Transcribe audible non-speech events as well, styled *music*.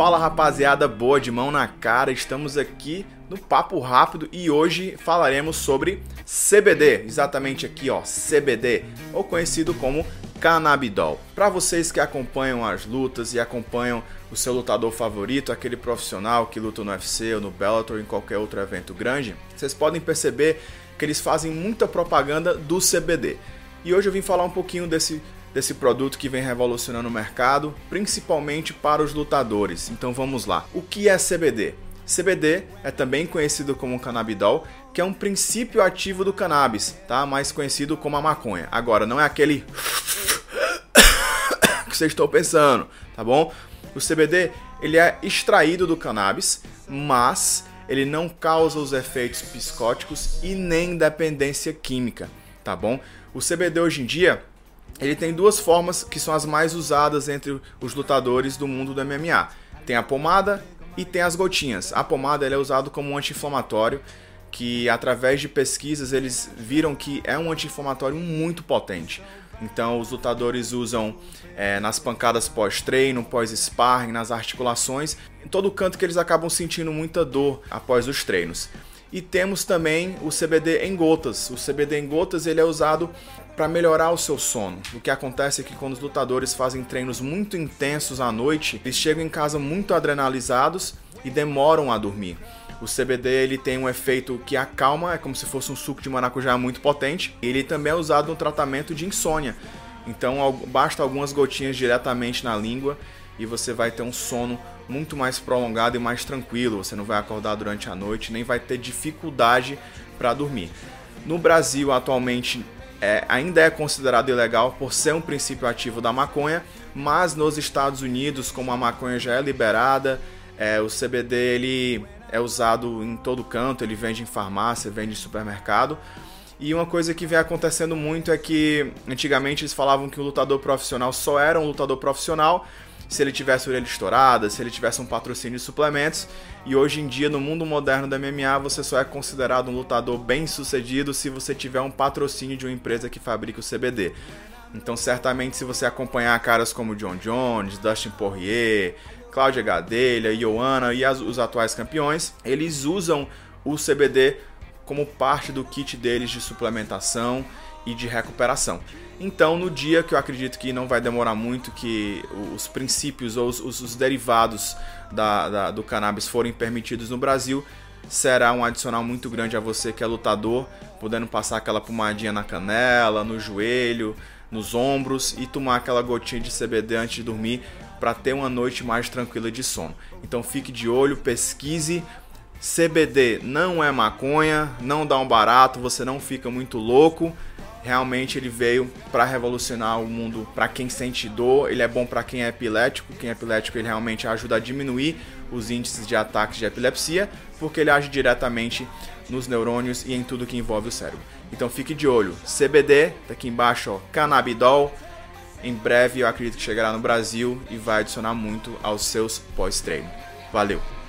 Fala rapaziada, boa de mão na cara, estamos aqui no Papo Rápido e hoje falaremos sobre CBD, exatamente aqui ó, CBD, ou conhecido como Cannabidol. Para vocês que acompanham as lutas e acompanham o seu lutador favorito, aquele profissional que luta no UFC ou no Bellator ou em qualquer outro evento grande, vocês podem perceber que eles fazem muita propaganda do CBD. E hoje eu vim falar um pouquinho desse desse produto que vem revolucionando o mercado, principalmente para os lutadores. Então vamos lá. O que é CBD? CBD é também conhecido como canabidol, que é um princípio ativo do cannabis, tá? Mais conhecido como a maconha. Agora, não é aquele *coughs* que vocês estão pensando, tá bom? O CBD, ele é extraído do cannabis, mas ele não causa os efeitos psicóticos e nem dependência química, tá bom? O CBD hoje em dia, ele tem duas formas que são as mais usadas entre os lutadores do mundo do MMA. Tem a pomada e tem as gotinhas. A pomada é usada como um anti-inflamatório, que através de pesquisas eles viram que é um anti-inflamatório muito potente. Então os lutadores usam é, nas pancadas pós-treino, pós-sparring, nas articulações, em todo canto que eles acabam sentindo muita dor após os treinos. E temos também o CBD em gotas. O CBD em gotas ele é usado para melhorar o seu sono. O que acontece é que quando os lutadores fazem treinos muito intensos à noite, eles chegam em casa muito adrenalizados e demoram a dormir. O CBD ele tem um efeito que acalma, é como se fosse um suco de maracujá muito potente. Ele também é usado no tratamento de insônia. Então basta algumas gotinhas diretamente na língua e você vai ter um sono muito mais prolongado e mais tranquilo. Você não vai acordar durante a noite, nem vai ter dificuldade para dormir. No Brasil, atualmente, é, ainda é considerado ilegal por ser um princípio ativo da maconha, mas nos Estados Unidos, como a maconha já é liberada, é, o CBD ele é usado em todo canto, ele vende em farmácia, vende em supermercado. E uma coisa que vem acontecendo muito é que antigamente eles falavam que o lutador profissional só era um lutador profissional se ele tivesse orelha estourada, se ele tivesse um patrocínio de suplementos. E hoje em dia, no mundo moderno da MMA, você só é considerado um lutador bem sucedido se você tiver um patrocínio de uma empresa que fabrica o CBD. Então, certamente, se você acompanhar caras como John Jones, Dustin Poirier, Cláudia Gadelha, Ioana e as, os atuais campeões, eles usam o CBD como parte do kit deles de suplementação e de recuperação. Então, no dia que eu acredito que não vai demorar muito que os princípios ou os, os, os derivados da, da, do cannabis forem permitidos no Brasil, será um adicional muito grande a você que é lutador, podendo passar aquela pomadinha na canela, no joelho, nos ombros e tomar aquela gotinha de CBD antes de dormir para ter uma noite mais tranquila de sono. Então fique de olho, pesquise. CBD não é maconha, não dá um barato, você não fica muito louco realmente ele veio para revolucionar o mundo para quem sente dor, ele é bom para quem é epilético, quem é epilético ele realmente ajuda a diminuir os índices de ataques de epilepsia, porque ele age diretamente nos neurônios e em tudo que envolve o cérebro. Então fique de olho, CBD, tá aqui embaixo, ó, cannabidol, em breve eu acredito que chegará no Brasil e vai adicionar muito aos seus pós-treino. Valeu!